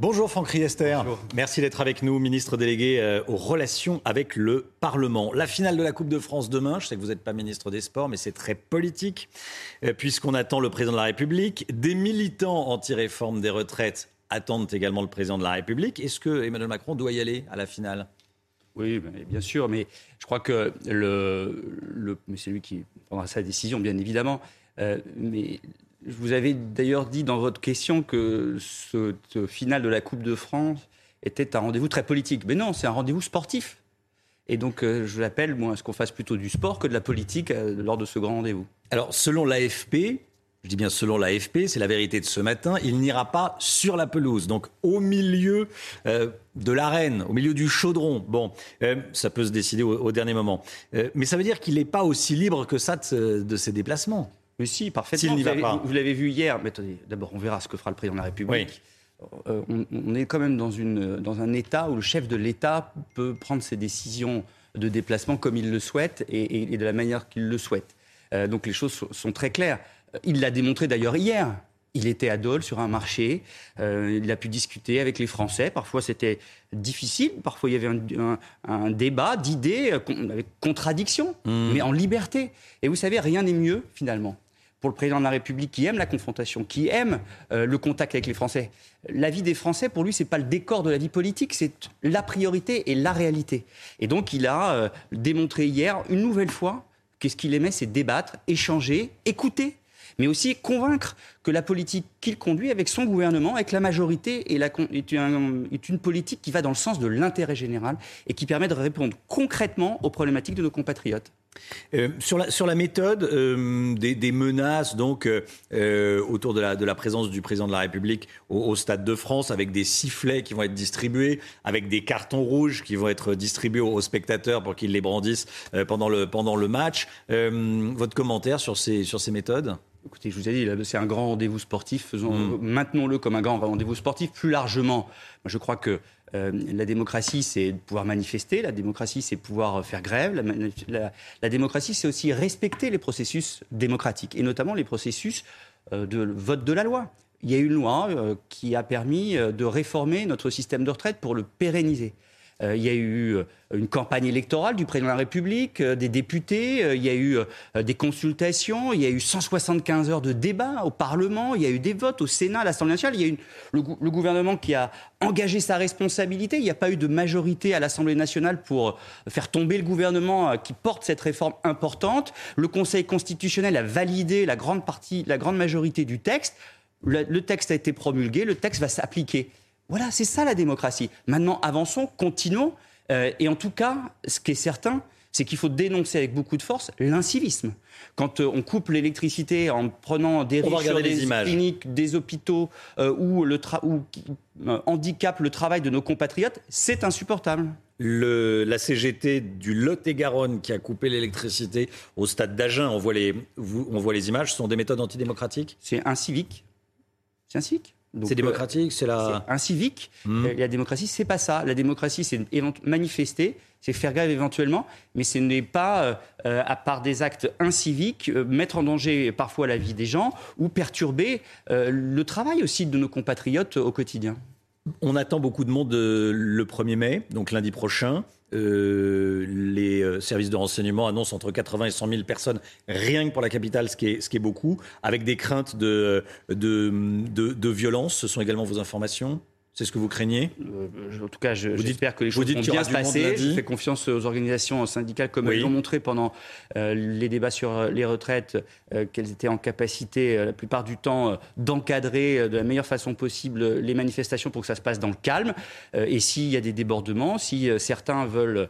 Bonjour Franck Riester. Merci d'être avec nous, ministre délégué euh, aux relations avec le Parlement. La finale de la Coupe de France demain, je sais que vous n'êtes pas ministre des Sports, mais c'est très politique, euh, puisqu'on attend le président de la République. Des militants anti-réforme des retraites attendent également le président de la République. Est-ce que Emmanuel Macron doit y aller à la finale? Oui, bien sûr, mais je crois que le, c'est lui qui prendra sa décision, bien évidemment. Euh, mais vous avez d'ailleurs dit dans votre question que ce, final de la Coupe de France était un rendez-vous très politique. Mais non, c'est un rendez-vous sportif. Et donc, euh, je l'appelle, moi, à ce qu'on fasse plutôt du sport que de la politique euh, lors de ce grand rendez-vous. Alors, selon l'AFP, je dis bien selon l'AFP, c'est la vérité de ce matin, il n'ira pas sur la pelouse, donc au milieu euh, de l'arène, au milieu du chaudron. Bon, ça peut se décider au, dernier moment. mais ça veut dire qu'il n'est pas aussi libre que ça de ses déplacements. Mais si, parfaitement. Vous l'avez vu hier. Mais attendez, d'abord, on verra ce que fera le président de la République. Euh, on, est quand même dans, une, dans un État où le chef de l'État peut prendre ses décisions de déplacement comme il le souhaite et, de la manière qu'il le souhaite. Euh, donc les choses sont, très claires. Il l'a démontré d'ailleurs hier. Il était à Dole sur un marché, euh, il a pu discuter avec les Français. Parfois c'était difficile, parfois il y avait un, débat d'idées avec contradiction, mmh. mais en liberté. Et vous savez, rien n'est mieux finalement pour le président de la République qui aime la confrontation, qui aime euh, le contact avec les Français. La vie des Français, pour lui, c'est pas le décor de la vie politique, c'est la priorité et la réalité. Et donc, il a euh, démontré hier, une nouvelle fois, que ce qu'il aimait, c'est débattre, échanger, écouter mais aussi convaincre que la politique qu'il conduit avec son gouvernement, avec la majorité, est, une politique qui va dans le sens de l'intérêt général et qui permet de répondre concrètement aux problématiques de nos compatriotes. Euh, sur, la, sur la méthode euh, des, menaces donc euh, autour de la, de la présence du président de la République au, Stade de France, avec des sifflets qui vont être distribués, avec des cartons rouges qui vont être distribués aux, spectateurs pour qu'ils les brandissent pendant, le, pendant le match. votre commentaire sur ces, sur ces méthodes? Écoutez, je vous ai dit, c'est un grand rendez-vous sportif. Faisons, mm. Maintenons-le comme un grand rendez-vous sportif. Plus largement, je crois que euh, la démocratie, c'est pouvoir manifester. La démocratie, c'est pouvoir faire grève. La, démocratie, c'est aussi respecter les processus démocratiques, et notamment les processus euh, de vote de la loi. Il y a une loi euh, qui a permis de réformer notre système de retraite pour le pérenniser. Euh, il y a eu euh, une campagne électorale du président de la République, euh, des députés, il y a eu des consultations, il y a eu 175 heures de débat au Parlement, il y a eu des votes au Sénat, à l'Assemblée nationale, il y a eu le, gouvernement qui a engagé sa responsabilité, il n'y a pas eu de majorité à l'Assemblée nationale pour faire tomber le gouvernement qui porte cette réforme importante. Le Conseil constitutionnel a validé la grande partie, la grande majorité du texte. le texte a été promulgué, le texte va s'appliquer. Voilà, c'est ça la démocratie. Maintenant, avançons, continuons. Euh, et en tout cas, ce qui est certain, c'est qu'il faut dénoncer avec beaucoup de force l'incivisme. Quand euh, on coupe l'électricité en prenant des sur des cliniques, des hôpitaux euh, ou, le ou handicape le travail de nos compatriotes, c'est insupportable. la CGT du Lot-et-Garonne qui a coupé l'électricité au stade d'Agen, on, voit les, on voit les images, sont des méthodes antidémocratiques? C'est incivique. C'est incivique. C'est démocratique, c'est la... un civique. Hmm. Euh, la démocratie, c'est pas ça. La démocratie, c'est manifester, c'est faire grève éventuellement, mais ce n'est pas, euh, euh, à part des actes inciviques, mettre en danger parfois la vie des gens ou perturber le travail aussi de nos compatriotes au quotidien. On attend beaucoup de monde le 1er mai, donc lundi prochain. Euh, services de renseignement annoncent entre 80 et 100 000 personnes rien que pour la capitale, ce qui est, beaucoup, avec des craintes de violence. Ce sont également vos informations? C'est ce que vous craignez? Euh, En tout cas, j'espère que les choses vont bien se passer. Je fais confiance aux organisations syndicales, comme elles l'ont montré pendant euh, les débats sur euh, les retraites, qu'elles étaient en capacité, la plupart du temps, d'encadrer de la meilleure façon possible les manifestations pour que ça se passe dans le calme. et s'il y a des débordements, si certains veulent...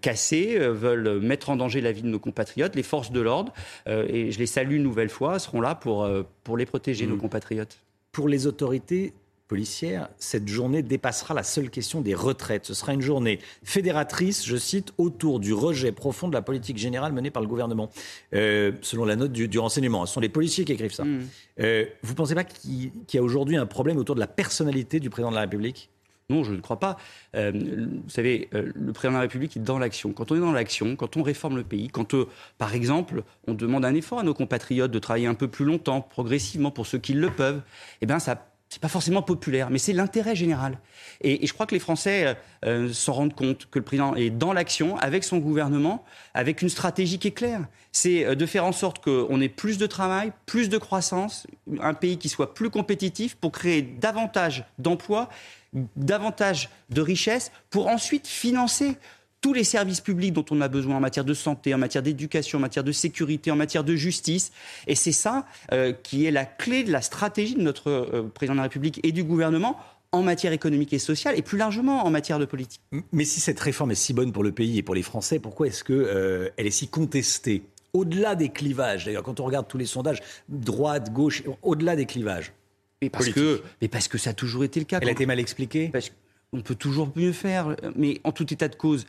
casser, veulent mettre en danger la vie de nos compatriotes. Les forces de l'ordre, et je les salue une nouvelle fois, seront là pour, pour les protéger, nos mmh. compatriotes. Pour les autorités, policière, cette journée dépassera la seule question des retraites. Ce sera une journée fédératrice, je cite, autour du rejet profond de la politique générale menée par le gouvernement, euh, selon la note du, renseignement. Ce sont les policiers qui écrivent ça. Mm. Euh, vous ne pensez pas qu'il y a aujourd'hui un problème autour de la personnalité du président de la République? Non, je ne crois pas. Euh, vous savez, le président de la République est dans l'action. Quand on est dans l'action, quand on réforme le pays, quand, par exemple, on demande un effort à nos compatriotes de travailler un peu plus longtemps, progressivement, pour ceux qui le peuvent, eh bien, ça c'est pas forcément populaire, mais c'est l'intérêt général. Et, je crois que les Français euh, euh, s'en rendent compte que le président est dans l'action avec son gouvernement, avec une stratégie qui est claire. C'est euh, de faire en sorte qu'on ait plus de travail, plus de croissance, un pays qui soit plus compétitif pour créer davantage d'emplois, davantage de richesses, pour ensuite financer tous les services publics dont on a besoin en matière de santé, en matière d'éducation, en matière de sécurité, en matière de justice. Et c'est ça euh, qui est la clé de la stratégie de notre euh, président de la République et du gouvernement en matière économique et sociale et plus largement en matière de politique. Mais si cette réforme est si bonne pour le pays et pour les Français, pourquoi est-ce qu'elle euh, est si contestée? Au-delà des clivages, d'ailleurs, quand on regarde tous les sondages, droite, gauche, au-delà des clivages. Mais parce, que, mais parce que ça a toujours été le cas. Elle a été mal expliquée On peut toujours mieux faire, mais en tout état de cause,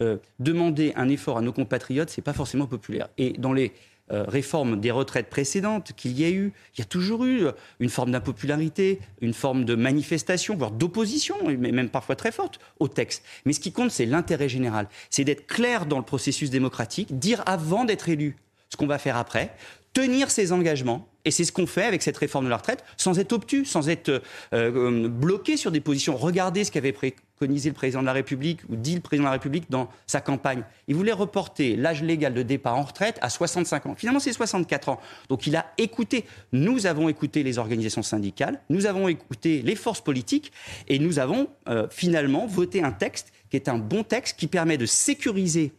euh, demander un effort à nos compatriotes, c'est pas forcément populaire. Et dans les euh, réformes des retraites précédentes qu'il y a eu, il y a toujours eu euh, une forme d'impopularité, une forme de manifestation, voire d'opposition, même parfois très forte, au texte. Mais ce qui compte, c'est l'intérêt général. C'est d'être clair dans le processus démocratique, dire avant d'être élu ce qu'on va faire après, tenir ses engagements. Et c'est ce qu'on fait avec cette réforme de la retraite, sans être obtus, sans être bloqué sur des positions. Regardez ce qu'avait pris préconisé le président de la République ou dit le président de la République dans sa campagne. Il voulait reporter l'âge légal de départ en retraite à 65 ans. Finalement, c'est 64 ans. Donc il a écouté. Nous avons écouté les organisations syndicales, nous avons écouté les forces politiques et nous avons euh, finalement voté un texte qui est un bon texte qui permet de sécuriser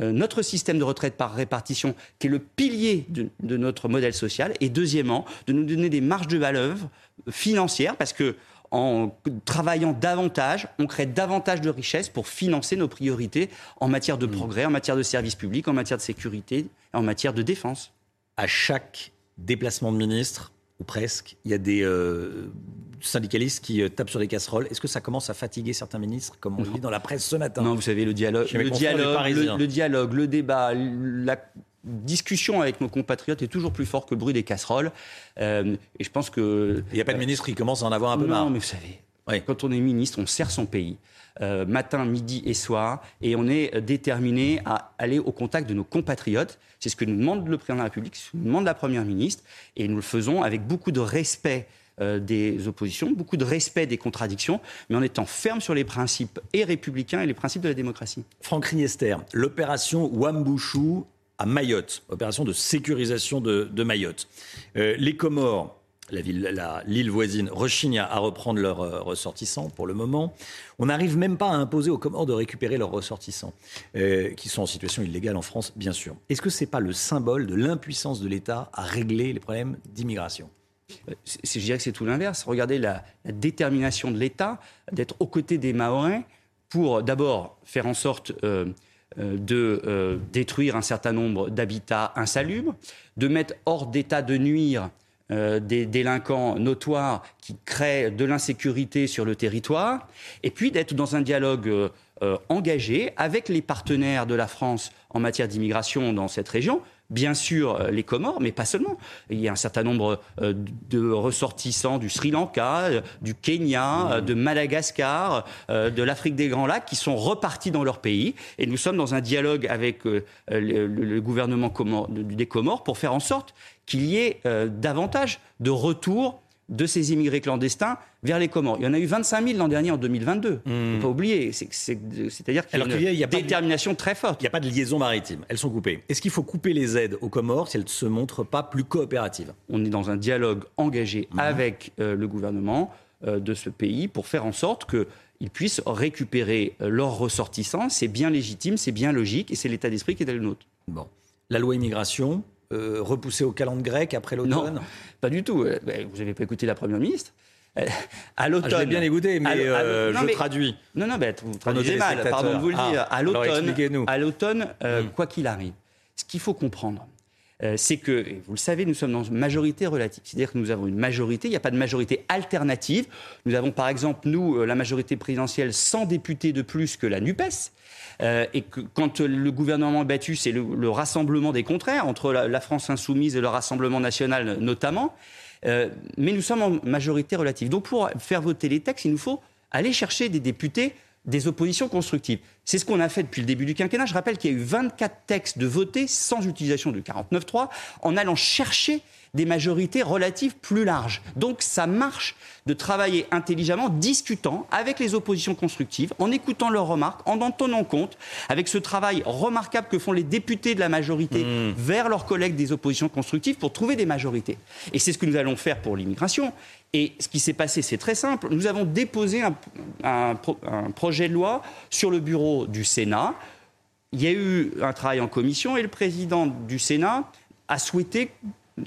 euh, notre système de retraite par répartition, qui est le pilier de, de, notre modèle social, et deuxièmement, de nous donner des marges de manœuvre financières, parce que en travaillant davantage, on crée davantage de richesses pour financer nos priorités en matière de hmm. progrès, en matière de services publics, en matière de sécurité, en matière de défense. À chaque déplacement de ministre, ou presque, il y a des euh, syndicalistes qui euh, tapent sur des casseroles. Est-ce que ça commence à fatiguer certains ministres, comme on le dit dans la presse ce matin? Non, vous savez, le dialogue, le dialogue, le, dialogue, le débat, la discussion avec nos compatriotes est toujours plus fort que le bruit des casseroles. Euh, et je pense que. Il n'y a pas de ministre qui commence à en avoir un peu marre. Non, mais vous savez, quand on est ministre, on sert son pays. Euh, matin, midi et soir, et on est déterminé à aller au contact de nos compatriotes. C'est ce que nous demande le président de la République, ce que nous demande la première ministre, et nous le faisons avec beaucoup de respect euh, des oppositions, beaucoup de respect des contradictions, mais en étant ferme sur les principes et républicains et les principes de la démocratie. Franck Riester, l'opération Wambouchou à Mayotte, opération de sécurisation de, Mayotte. Euh, les Comores, l'île voisine, rechignent à reprendre leurs euh, ressortissants pour le moment. On n'arrive même pas à imposer aux Comores de récupérer leurs ressortissants, euh, qui sont en situation illégale en France, bien sûr. Est-ce que ce n'est pas le symbole de l'impuissance de l'État à régler les problèmes d'immigration? Je dirais que c'est tout l'inverse. Regardez la, la, détermination de l'État d'être aux côtés des Mahorais pour d'abord faire en sorte euh, de euh, détruire un certain nombre d'habitats insalubres, de mettre hors d'état de nuire euh, des délinquants notoires qui créent de l'insécurité sur le territoire, et puis d'être dans un dialogue engagé avec les partenaires de la France en matière d'immigration dans cette région, bien sûr euh, les Comores, mais pas seulement. Il y a un certain nombre euh, de ressortissants du Sri Lanka, euh, du Kenya, de Madagascar, de l'Afrique des Grands Lacs qui sont repartis dans leur pays. Et nous sommes dans un dialogue avec le, gouvernement des Comores pour faire en sorte qu'il y ait davantage de retours de ces immigrés clandestins vers les Comores. Il y en a eu 25 000 l'an dernier en 2022. Il ne faut pas oublier. C'est-à-dire qu'il y a une détermination très forte. Il n'y a pas de liaison maritime. Elles sont coupées. Est-ce qu'il faut couper les aides aux Comores si elles ne se montrent pas plus coopératives? On est dans un dialogue engagé mmh. avec euh, le gouvernement euh, de ce pays pour faire en sorte qu'ils puissent récupérer euh, leurs ressortissants. C'est bien légitime, c'est bien logique et c'est l'état d'esprit qui est le nôtre. Bon. La loi immigration, euh, repoussé au calendrier grec après l'automne Non, pas du tout. Euh, ben, vous n'avez pas écouté la Première ministre euh, à l'automne. Ah, je bien écouté, mais je traduis. Non, non, ben, vous traduisez mal, pardon de vous le ah, dire. À l'automne, à l'automne hmm. quoi qu'il arrive, ce qu'il faut comprendre, c'est que, vous le savez, nous sommes dans une majorité relative. C'est-à-dire que nous avons une majorité, il n'y a pas de majorité alternative. Nous avons par exemple, nous, la majorité présidentielle, 100 députés de plus que la NUPES. Euh, et quand le gouvernement est battu, c'est le, rassemblement des contraires, entre la, France insoumise et le Rassemblement national notamment. Euh, mais nous sommes en majorité relative. Donc pour faire voter les textes, il nous faut aller chercher des députés des oppositions constructives. C'est ce qu'on a fait depuis le début du quinquennat. Je rappelle qu'il y a eu 24 textes de votés sans utilisation du 49.3 en allant chercher des majorités relatives plus larges. Donc ça marche de travailler intelligemment, discutant avec les oppositions constructives, en écoutant leurs remarques, en en tenant compte, avec ce travail remarquable que font les députés de la majorité mmh. vers leurs collègues des oppositions constructives pour trouver des majorités. Et c'est ce que nous allons faire pour l'immigration. Et ce qui s'est passé, c'est très simple. Nous avons déposé un, projet de loi sur le bureau du Sénat. Il y a eu un travail en commission et le président du Sénat a souhaité,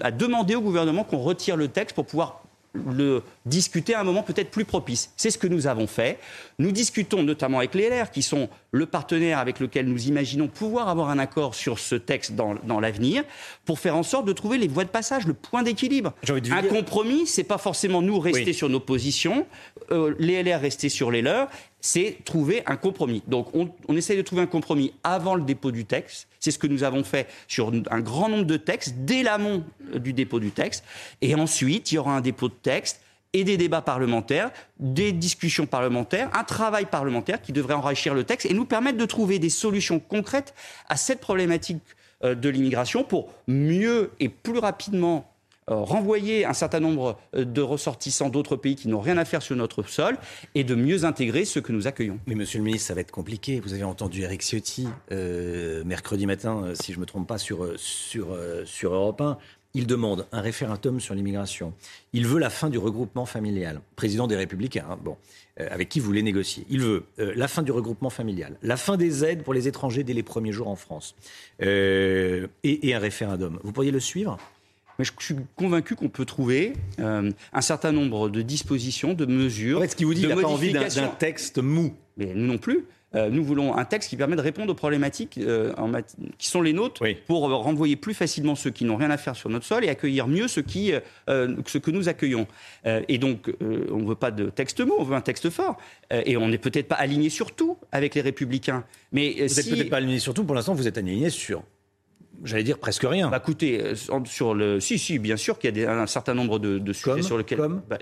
a demandé au gouvernement qu'on retire le texte pour pouvoir le discuter à un moment peut-être plus propice. C'est ce que nous avons fait. Nous discutons notamment avec les LR, qui sont le partenaire avec lequel nous imaginons pouvoir avoir un accord sur ce texte dans, dans l'avenir, pour faire en sorte de trouver les voies de passage, le point d'équilibre. Un compromis, c'est pas forcément nous rester sur nos positions, euh, les LR rester sur les leurs, c'est trouver un compromis. Donc on, essaye de trouver un compromis avant le dépôt du texte. C'est ce que nous avons fait sur un grand nombre de textes, dès l'amont du dépôt du texte. Et ensuite, il y aura un dépôt de texte et des débats parlementaires, des discussions parlementaires, un travail parlementaire qui devrait enrichir le texte et nous permettre de trouver des solutions concrètes à cette problématique euh, de l'immigration pour mieux et plus rapidement euh, renvoyer un certain nombre euh, de ressortissants d'autres pays qui n'ont rien à faire sur notre sol et de mieux intégrer ceux que nous accueillons. Mais monsieur le ministre, ça va être compliqué. Vous avez entendu Eric Ciotti mercredi matin, si je ne me trompe pas, sur, sur, sur Europe 1. Il demande un référendum sur l'immigration. Il veut la fin du regroupement familial. Président des Républicains, hein, bon, euh, avec qui vous voulez négocier. Il veut euh, la fin du regroupement familial, la fin des aides pour les étrangers dès les premiers jours en France, euh, et, un référendum. Vous pourriez le suivre? Mais je suis convaincu qu'on peut trouver un certain nombre de dispositions, de mesures. En fait, ce qui vous dit, il n'a pas envie d'un texte mou. Mais nous non plus. Euh, nous voulons un texte qui permet de répondre aux problématiques euh, qui sont les nôtres pour renvoyer plus facilement ceux qui n'ont rien à faire sur notre sol et accueillir mieux ceux, qui, euh, que nous accueillons. et donc, on ne veut pas de texte mot, on veut un texte fort. et on n'est peut-être pas aligné sur tout avec les républicains. Mais vous n'êtes peut-être pas aligné sur tout, pour l'instant vous êtes aligné sur j'allais dire presque rien. Bah, écoutez, euh, sur le, si, si, bien sûr qu'il y a un certain nombre de, sujets sur lesquels, bah,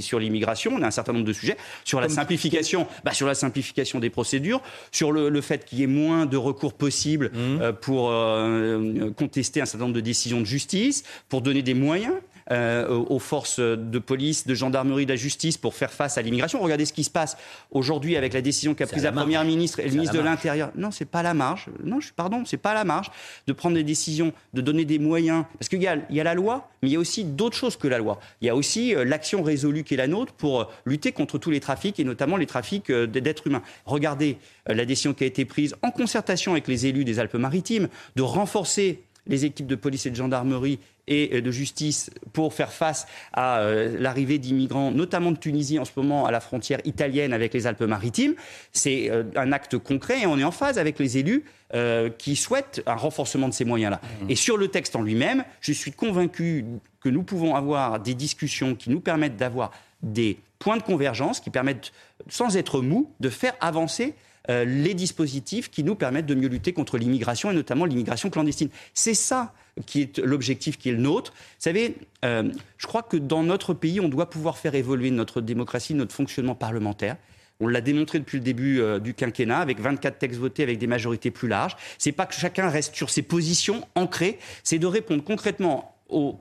sur l'immigration, on a un certain nombre de sujets, sur la simplification, bah, sur la simplification des procédures, sur le, fait qu'il y ait moins de recours possibles mmh. euh, pour euh, contester un certain nombre de décisions de justice, pour donner des moyens aux forces de police, de gendarmerie, de la justice pour faire face à l'immigration. Regardez ce qui se passe aujourd'hui avec la décision qu'a prise la, première ministre et le ministre de l'Intérieur. Non, c'est pas la marge. Non, je, pardon, c'est pas la marge de prendre des décisions, de donner des moyens. Parce qu'il y a, il y a la loi, mais il y a aussi d'autres choses que la loi. Il y a aussi euh, l'action résolue qui est la nôtre pour euh, lutter contre tous les trafics et notamment les trafics d'êtres humains. Regardez la décision qui a été prise en concertation avec les élus des Alpes-Maritimes de renforcer les équipes de police et de gendarmerie et de justice pour faire face à euh, l'arrivée d'immigrants, notamment de Tunisie en ce moment à la frontière italienne avec les Alpes-Maritimes. C'est euh, un acte concret et on est en phase avec les élus euh, qui souhaitent un renforcement de ces moyens-là. Mmh. Et sur le texte en lui-même, je suis convaincu que nous pouvons avoir des discussions qui nous permettent d'avoir des points de convergence, qui permettent, sans être mou, de faire avancer les dispositifs qui nous permettent de mieux lutter contre l'immigration et notamment l'immigration clandestine. C'est ça qui est l'objectif qui est le nôtre. Vous savez, euh, je crois que dans notre pays, on doit pouvoir faire évoluer notre démocratie, notre fonctionnement parlementaire. On l'a démontré depuis le début euh, du quinquennat avec 24 textes votés avec des majorités plus larges. C'est pas que chacun reste sur ses positions ancrées, c'est de répondre concrètement aux,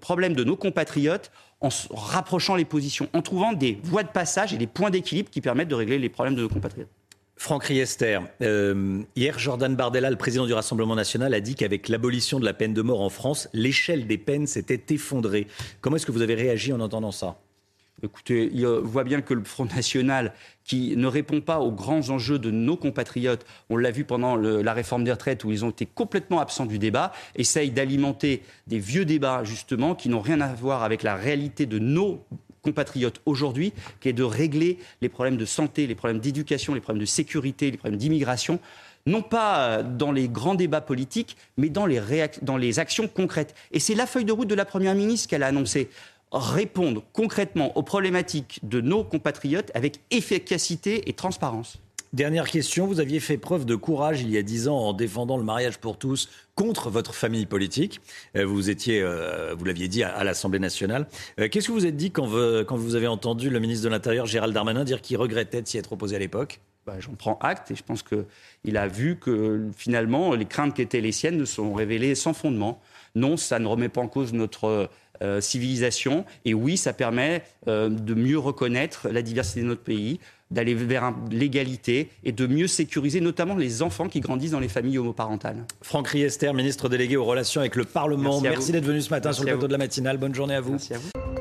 problèmes de nos compatriotes en rapprochant les positions, en trouvant des voies de passage et des points d'équilibre qui permettent de régler les problèmes de nos compatriotes. Franck Riester, euh, hier, Jordan Bardella, le président du Rassemblement national, a dit qu'avec l'abolition de la peine de mort en France, l'échelle des peines s'était effondrée. Comment est-ce que vous avez réagi en entendant ça? Écoutez, il voit bien que le Front National, qui ne répond pas aux grands enjeux de nos compatriotes, on l'a vu pendant la réforme des retraites où ils ont été complètement absents du débat, essaye d'alimenter des vieux débats, justement, qui n'ont rien à voir avec la réalité de nos compatriotes aujourd'hui, qui est de régler les problèmes de santé, les problèmes d'éducation, les problèmes de sécurité, les problèmes d'immigration non pas dans les grands débats politiques, mais dans les, dans les actions concrètes. Et c'est la feuille de route de la Première ministre qu'elle a annoncée. Répondre concrètement aux problématiques de nos compatriotes avec efficacité et transparence. Dernière question, vous aviez fait preuve de courage il y a dix ans en défendant le mariage pour tous contre votre famille politique. Euh, vous étiez, euh, vous l'aviez dit, à, l'Assemblée nationale. Euh, qu'est-ce que vous êtes dit quand vous, avez entendu le ministre de l'Intérieur, Gérald Darmanin, dire qu'il regrettait de s'y être opposé à l'époque? Bah, J'en prends acte et je pense qu'il a vu que finalement les craintes qui étaient les siennes ne sont révélées sans fondement. Non, ça ne remet pas en cause notre civilisation et oui, ça permet de mieux reconnaître la diversité de notre pays d'aller vers l'égalité et de mieux sécuriser notamment les enfants qui grandissent dans les familles homoparentales. Franck Riester, ministre délégué aux relations avec le Parlement. Merci, d'être venu ce matin sur le plateau de la matinale. Bonne journée à vous. Merci à vous.